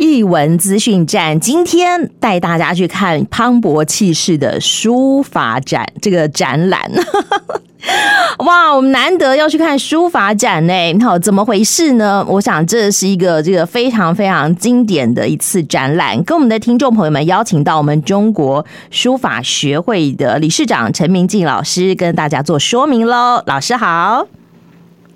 艺文资讯站今天带大家去看磅礴气势的书法展，这个展览，哇，我们难得要去看书法展呢。好，怎么回事呢？我想这是一个这个非常非常经典的一次展览，跟我们的听众朋友们邀请到我们中国书法学会的理事长陈明进老师跟大家做说明喽。老师好，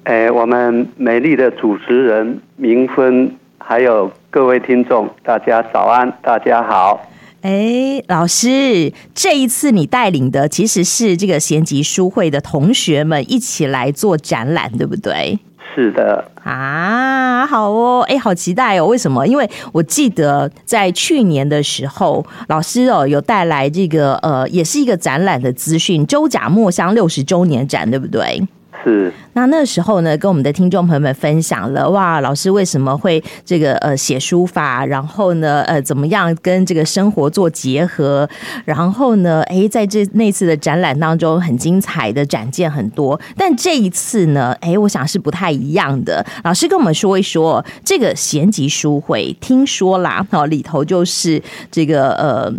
哎，我们美丽的主持人明芬。还有各位听众，大家早安，大家好。哎，老师，这一次你带领的其实是这个贤集书会的同学们一起来做展览，对不对？是的。啊，好哦，哎，好期待哦。为什么？因为我记得在去年的时候，老师哦有带来这个呃，也是一个展览的资讯——周甲墨香六十周年展，对不对？是，那那时候呢，跟我们的听众朋友们分享了哇，老师为什么会这个呃写书法，然后呢呃怎么样跟这个生活做结合，然后呢哎在这那次的展览当中很精彩的展件很多，但这一次呢哎我想是不太一样的，老师跟我们说一说这个贤集书会，听说啦哦里头就是这个呃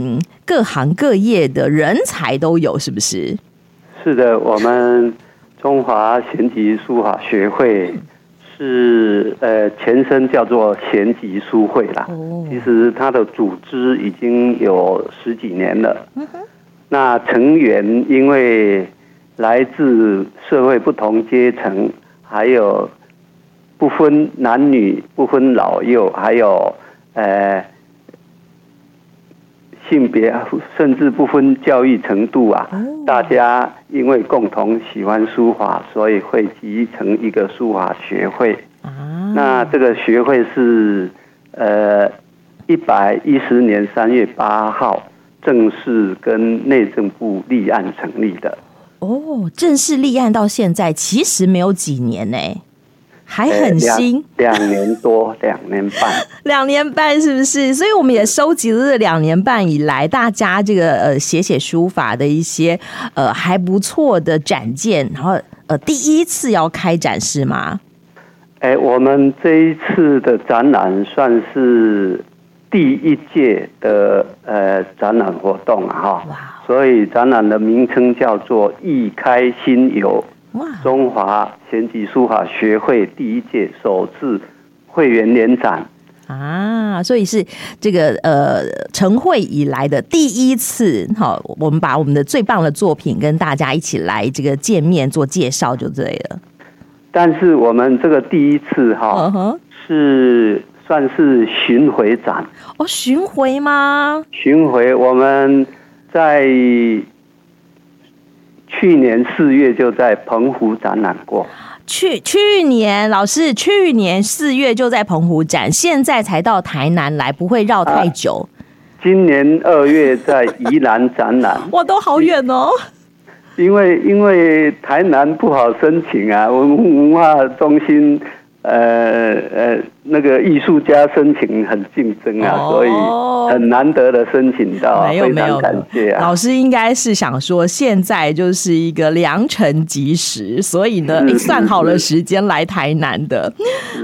各行各业的人才都有，是不是？是的，我们。中华贤集书法学会是呃前身叫做贤集书会啦，其实它的组织已经有十几年了。那成员因为来自社会不同阶层，还有不分男女、不分老幼，还有呃。性别甚至不分教育程度啊，大家因为共同喜欢书法，所以会集成一个书法学会。那这个学会是呃一百一十年三月八号正式跟内政部立案成立的。哦，正式立案到现在其实没有几年呢。还很新，两、欸、年多，两年半，两年半是不是？所以我们也收集了这两年半以来大家这个呃写写书法的一些呃还不错的展件，然后呃第一次要开展是吗？哎、欸，我们这一次的展览算是第一届的呃展览活动哈，哇所以展览的名称叫做“一开心游”。中华贤集书法学会第一届首次会员联展啊，所以是这个呃成会以来的第一次。好，我们把我们的最棒的作品跟大家一起来这个见面做介绍就对了。但是我们这个第一次哈、uh huh. 是算是巡回展哦，巡回吗？巡回我们在。去年四月就在澎湖展览过。去去年老师去年四月就在澎湖展，现在才到台南来，不会绕太久。啊、今年二月在宜兰展览，哇，都好远哦。因为因为台南不好申请啊，文文化中心。呃呃，那个艺术家申请很竞争啊，哦、所以很难得的申请到，没有没有感谢啊。老师应该是想说，现在就是一个良辰吉时，所以呢，你算好了时间来台南的。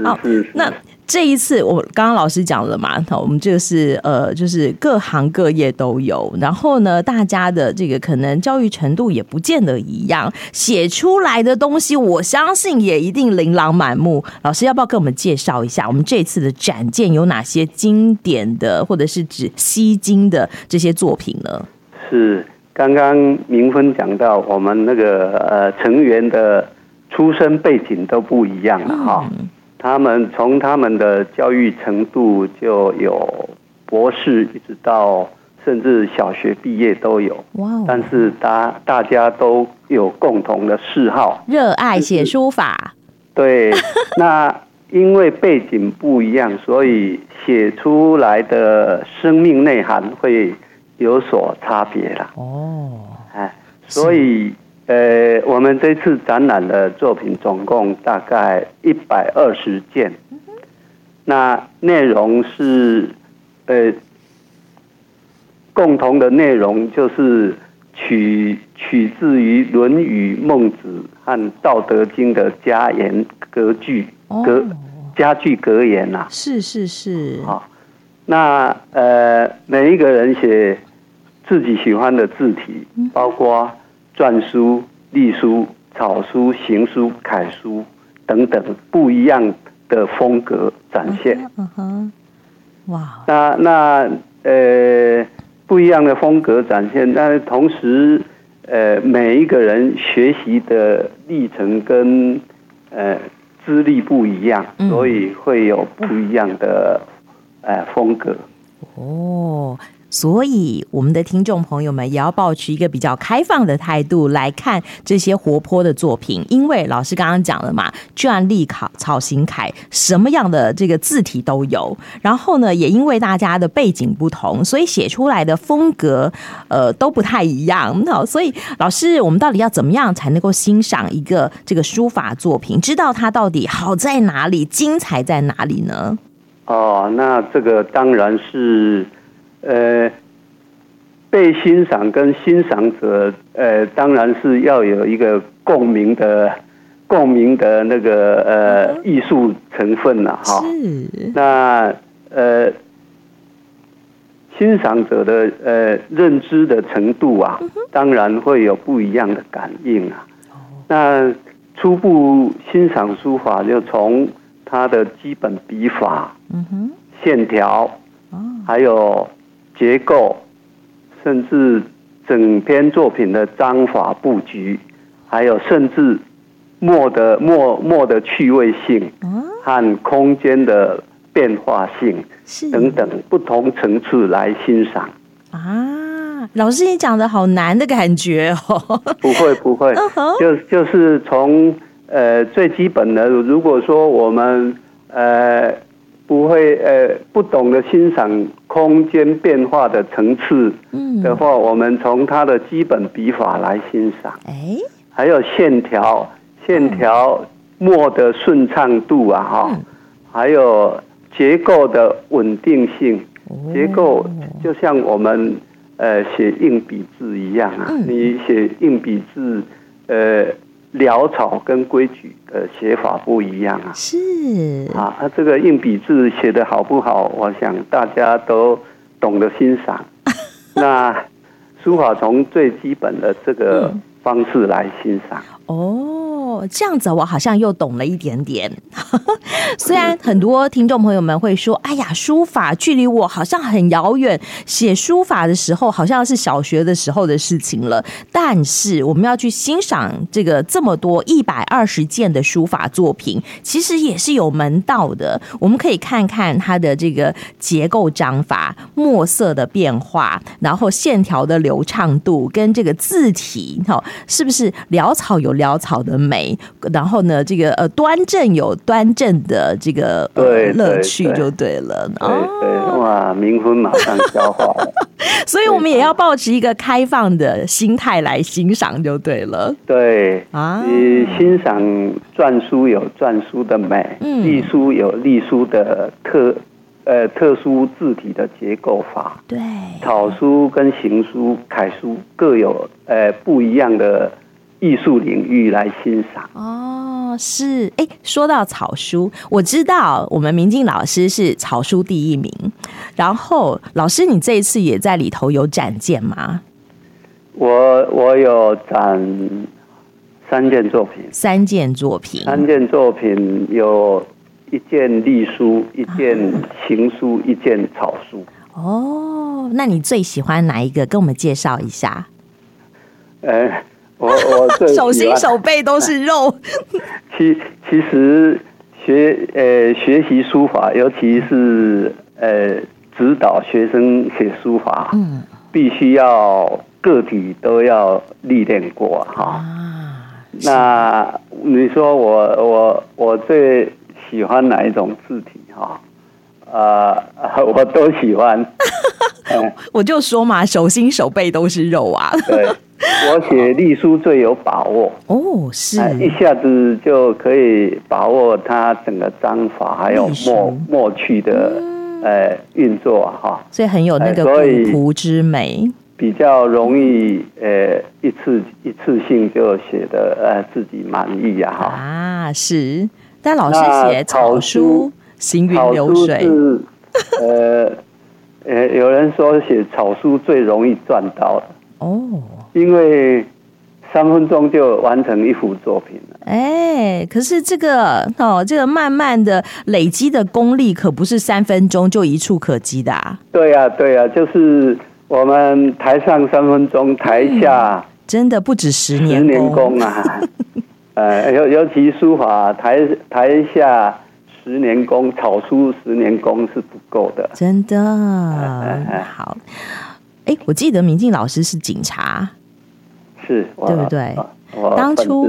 好，那。这一次我刚刚老师讲了嘛，我们就是呃，就是各行各业都有，然后呢，大家的这个可能教育程度也不见得一样，写出来的东西我相信也一定琳琅满目。老师要不要跟我们介绍一下，我们这次的展件有哪些经典的或者是指吸睛的这些作品呢？是刚刚明芬讲到，我们那个呃成员的出身背景都不一样了哈。嗯他们从他们的教育程度就有博士，一直到甚至小学毕业都有。哇.但是大大家都有共同的嗜好，热爱写书法。对，那因为背景不一样，所以写出来的生命内涵会有所差别了。哦，哎，所以。呃，我们这次展览的作品总共大概一百二十件，那内容是呃共同的内容就是取取自于《论语》《孟子》和《道德经》的家言格句格家句格言呐、啊，是是是，好，那呃，每一个人写自己喜欢的字体，包括篆书、隶书、草书、行书、楷书等等不一样的风格展现。嗯哼，哇！那那呃，不一样的风格展现，但是同时，呃，每一个人学习的历程跟呃资历不一样，所以会有不一样的。呃，风格哦，所以我们的听众朋友们也要保持一个比较开放的态度来看这些活泼的作品，因为老师刚刚讲了嘛，篆隶楷草行楷，什么样的这个字体都有。然后呢，也因为大家的背景不同，所以写出来的风格呃都不太一样。好，所以老师，我们到底要怎么样才能够欣赏一个这个书法作品，知道它到底好在哪里，精彩在哪里呢？哦，那这个当然是，呃，被欣赏跟欣赏者，呃，当然是要有一个共鸣的、共鸣的那个呃艺术成分了哈。是。那呃，欣赏者的呃认知的程度啊，当然会有不一样的感应啊。那初步欣赏书法，就从。它的基本笔法、嗯哼、线条，还有结构，甚至整篇作品的章法布局，还有甚至墨的墨墨的趣味性和空间的变化性等等不同层次来欣赏啊。老师，你讲的好难的感觉哦。不会不会，就就是从。呃，最基本的，如果说我们呃不会呃不懂得欣赏空间变化的层次的话，嗯、我们从它的基本笔法来欣赏，哎，还有线条，线条墨的顺畅度啊，哈、嗯，还有结构的稳定性，结构就像我们呃写硬笔字一样啊，嗯、你写硬笔字，呃。潦草跟规矩的写法不一样啊，是啊，那这个硬笔字写的好不好？我想大家都懂得欣赏。那书法从最基本的这个方式来欣赏。嗯、这样子，我好像又懂了一点点。虽然很多听众朋友们会说：“哎呀，书法距离我好像很遥远，写书法的时候好像是小学的时候的事情了。”但是，我们要去欣赏这个这么多一百二十件的书法作品，其实也是有门道的。我们可以看看它的这个结构章法、墨色的变化，然后线条的流畅度，跟这个字体，哈，是不是潦草有潦草的美？然后呢，这个呃，端正有端正的这个乐趣就对了。对对，哇，冥婚马上消化了。所以我们也要保持一个开放的心态来欣赏就对了。对啊，你欣赏篆书有篆书的美，隶书有隶书的特呃特殊字体的结构法。对，草书跟行书、楷书各有呃不一样的。艺术领域来欣赏哦，是哎，说到草书，我知道我们明静老师是草书第一名。然后，老师，你这一次也在里头有展件吗？我我有展三件作品，三件作品，三件作品有一件隶书，一件行书，啊、一件草书。哦，那你最喜欢哪一个？跟我们介绍一下。呃我我 手心手背都是肉。其其实学呃学习书法，尤其是呃指导学生写书法，嗯，必须要个体都要历练过哈。啊，那你说我我我最喜欢哪一种字体哈？啊，我都喜欢。我就说嘛，手心手背都是肉啊。对。我写隶书最有把握。哦，是。一下子就可以把握它整个章法，还有墨墨趣的呃运作哈，所以很有那个古朴之美，比较容易呃一次一次性就写的呃自己满意呀哈。啊是，但老师写草书行云流水，呃 呃，有人说写草书最容易赚到的哦，因为三分钟就完成一幅作品了。哎，可是这个哦，这个慢慢的累积的功力，可不是三分钟就一触可及的啊。对呀，对呀，就是我们台上三分钟，台下、嗯、真的不止十年十年功啊。呃，尤尤其书法台台下十年功，草书十年功是不够的。真的，好。哎，我记得明进老师是警察，是，对不对？当初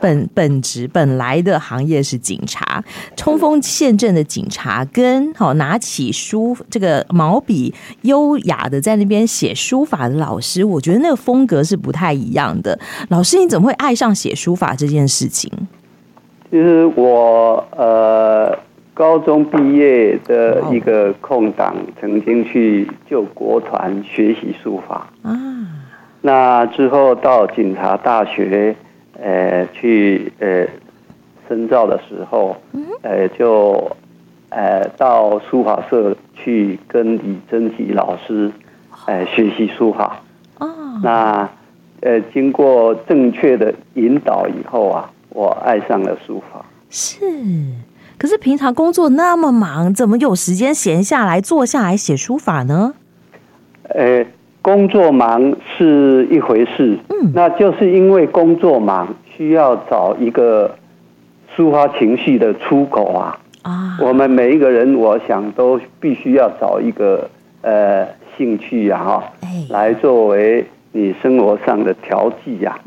本本职本来的行业是警察，冲锋陷阵的警察，跟好拿起书这个毛笔，优雅的在那边写书法的老师，我觉得那个风格是不太一样的。老师，你怎么会爱上写书法这件事情？其实我呃，高中毕业的一个空档，曾经去救国团学习书法啊。那之后到警察大学，呃，去呃深造的时候，呃，就呃到书法社去跟李贞吉老师，呃，学习书法。哦。那呃经过正确的引导以后啊，我爱上了书法。是，可是平常工作那么忙，怎么有时间闲下来坐下来写书法呢？呃。工作忙是一回事，嗯，那就是因为工作忙，需要找一个抒发情绪的出口啊。啊，我们每一个人，我想都必须要找一个呃兴趣啊，哈，来作为你生活上的调剂呀。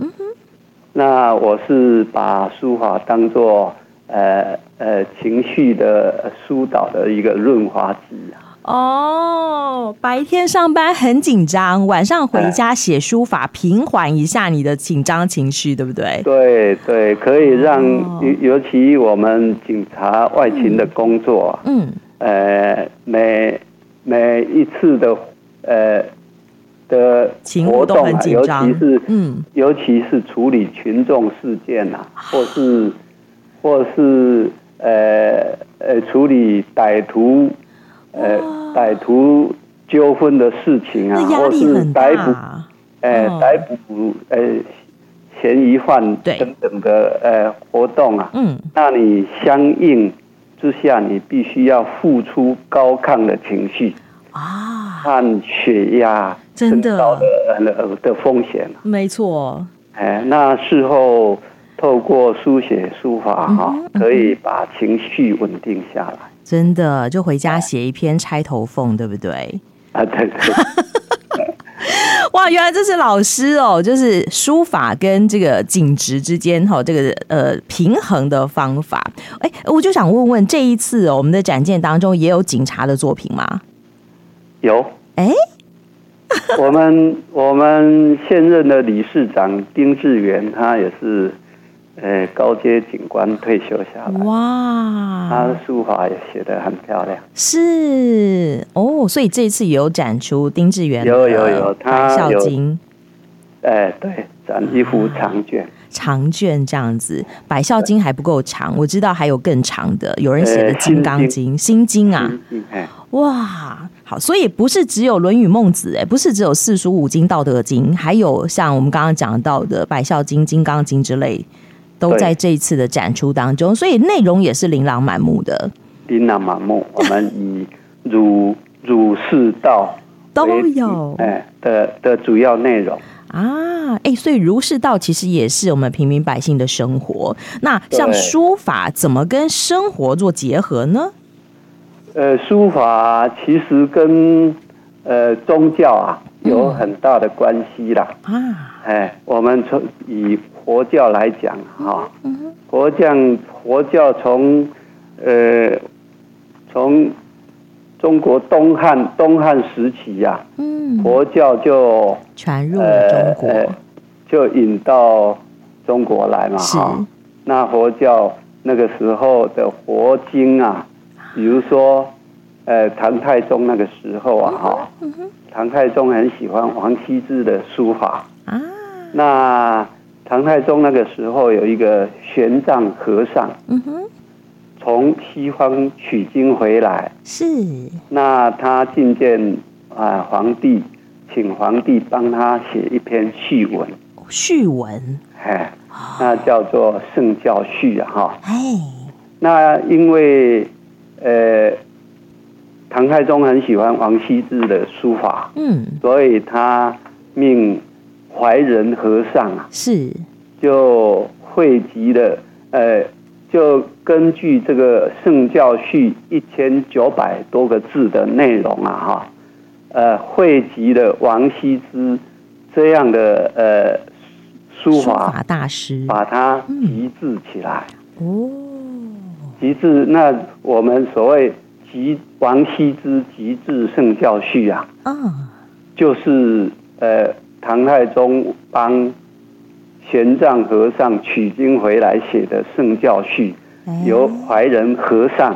那我是把书法当做呃呃情绪的疏导的一个润滑剂啊。哦，白天上班很紧张，晚上回家写书法，平缓一下你的紧张情绪，对不对？对对，可以让尤尤其我们警察外勤的工作，嗯，呃，每每一次的呃的活动啊，尤其是嗯，尤其是处理群众事件啊，或是或是呃呃处理歹徒。呃，歹徒纠纷的事情啊，或是逮捕，呃，逮捕呃嫌疑犯等等的呃活动啊，嗯，那你相应之下，你必须要付出高亢的情绪啊，和血压真的的的风险，没错。哎，那事后透过书写书法哈，可以把情绪稳定下来。真的，就回家写一篇钗头凤，对不对？啊，对对。哇，原来这是老师哦，就是书法跟这个警职之间哈，这个呃平衡的方法。哎，我就想问问，这一次哦，我们的展件当中也有警察的作品吗？有。哎，我们我们现任的理事长丁志源，他也是。呃，高阶警官退休下来，哇，他的书法也写得很漂亮。是哦，所以这一次有展出丁志源有有有，他《百孝经》。哎，对，展一幅长卷，啊，长卷这样子，《百孝经》还不够长，我知道还有更长的，有人写的《金刚经》《心经》啊。哇，好，所以不是只有《论语》《孟子》，哎，不是只有四书五经《道德经》，还有像我们刚刚讲到的《百孝经》《金刚经》之类。都在这一次的展出当中，所以内容也是琳琅满目的。琳琅满目，我们以儒儒释道都有哎的的主要内容啊，哎，所以儒释道其实也是我们平民百姓的生活。那像书法怎么跟生活做结合呢？呃，书法其实跟呃宗教啊有很大的关系啦。啊，哎，我们从以。佛教来讲，哈，佛教佛教从呃从中国东汉东汉时期呀，嗯，佛教就传入了中国，呃，就引到中国来嘛，哈。那佛教那个时候的佛经啊，比如说呃唐太宗那个时候啊，哈，唐太宗很喜欢王羲之的书法。啊，那。唐太宗那个时候有一个玄奘和尚，嗯哼，从西方取经回来，是，那他觐见啊皇帝，请皇帝帮他写一篇序文。序文，哎，那叫做《圣教序》啊，哈。哎，那因为呃，唐太宗很喜欢王羲之的书法，嗯，所以他命怀仁和尚啊，是就汇集了呃。就根据这个《圣教序》一千九百多个字的内容啊，哈，呃，汇集了王羲之这样的呃书法，大师，把它集字起来。哦，集字，那我们所谓集王羲之集字《圣教序》啊，啊，就是呃唐太宗帮。玄奘和尚取经回来写的《圣教序》，由怀仁和尚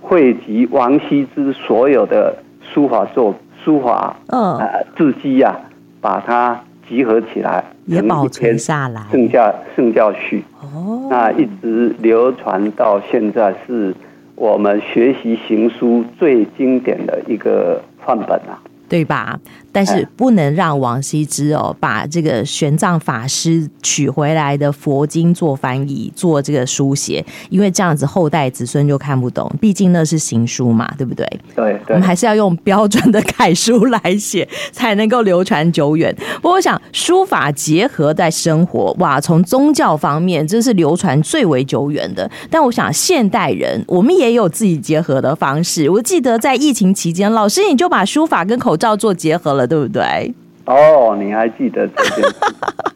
汇集王羲之所有的书法作书法，嗯、呃，字迹呀，把它集合起来，也保存下来。圣教圣教序，哦，那一直流传到现在，是我们学习行书最经典的一个范本啊，对吧？但是不能让王羲之哦把这个玄奘法师取回来的佛经做翻译、做这个书写，因为这样子后代子孙就看不懂。毕竟那是行书嘛，对不对？对，对。我们还是要用标准的楷书来写，才能够流传久远。不过我想书法结合在生活，哇，从宗教方面这是流传最为久远的。但我想现代人我们也有自己结合的方式。我记得在疫情期间，老师你就把书法跟口罩做结合了。对不对？哦，你还记得这件事？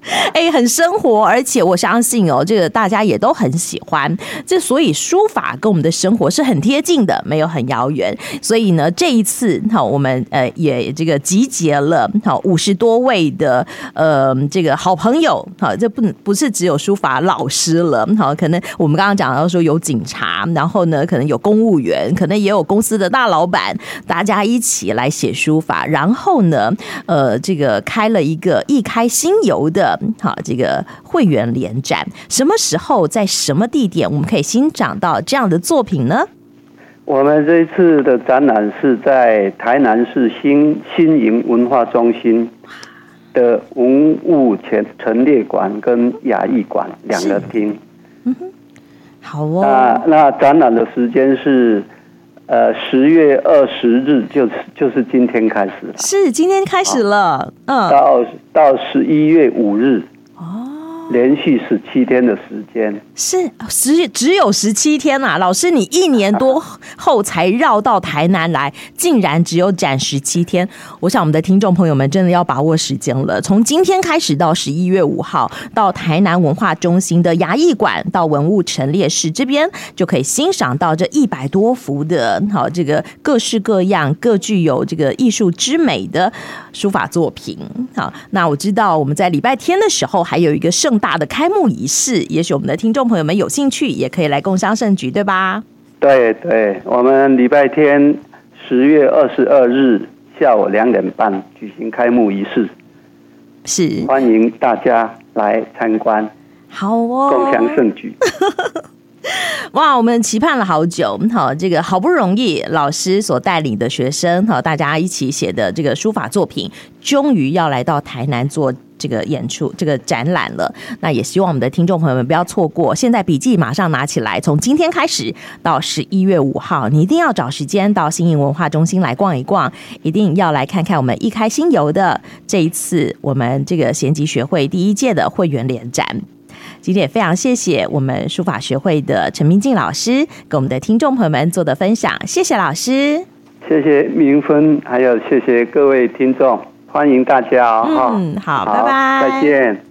哎，很生活，而且我相信哦，这个大家也都很喜欢。这所以书法跟我们的生活是很贴近的，没有很遥远。所以呢，这一次好，我们呃也这个集结了好五十多位的呃这个好朋友。好，这不不是只有书法老师了。好，可能我们刚刚讲到说有警察，然后呢，可能有公务员，可能也有公司的大老板，大家一起来写书法。然后呢，呃，这个。个开了一个易开新游的好，这个会员联展，什么时候在什么地点我们可以欣赏到这样的作品呢？我们这一次的展览是在台南市新新营文化中心的文物前陈列馆跟雅艺馆两个厅。嗯哼，好哦。那那展览的时间是。呃，十月二十日就是就是今天开始了，是今天开始了，嗯，到到十一月五日。连续十七天的时间，是十只有十七天啊！老师，你一年多后才绕到台南来，竟然只有展十七天。我想我们的听众朋友们真的要把握时间了。从今天开始到十一月五号，到台南文化中心的雅艺馆，到文物陈列室这边，就可以欣赏到这一百多幅的，好这个各式各样、各具有这个艺术之美的书法作品。好，那我知道我们在礼拜天的时候还有一个盛大的开幕仪式，也许我们的听众朋友们有兴趣，也可以来共襄盛举，对吧？对对，我们礼拜天十月二十二日下午两点半举行开幕仪式，是欢迎大家来参观，好哦，共襄盛举。哇，我们期盼了好久，好，这个好不容易老师所带领的学生，好，大家一起写的这个书法作品，终于要来到台南做这个演出、这个展览了。那也希望我们的听众朋友们不要错过，现在笔记马上拿起来，从今天开始到十一月五号，你一定要找时间到新营文化中心来逛一逛，一定要来看看我们一开心游的这一次我们这个贤集学会第一届的会员联展。今天也非常谢谢我们书法学会的陈明静老师给我们的听众朋友们做的分享，谢谢老师，谢谢明芬，还有谢谢各位听众，欢迎大家，嗯，好，好，拜。拜，再见。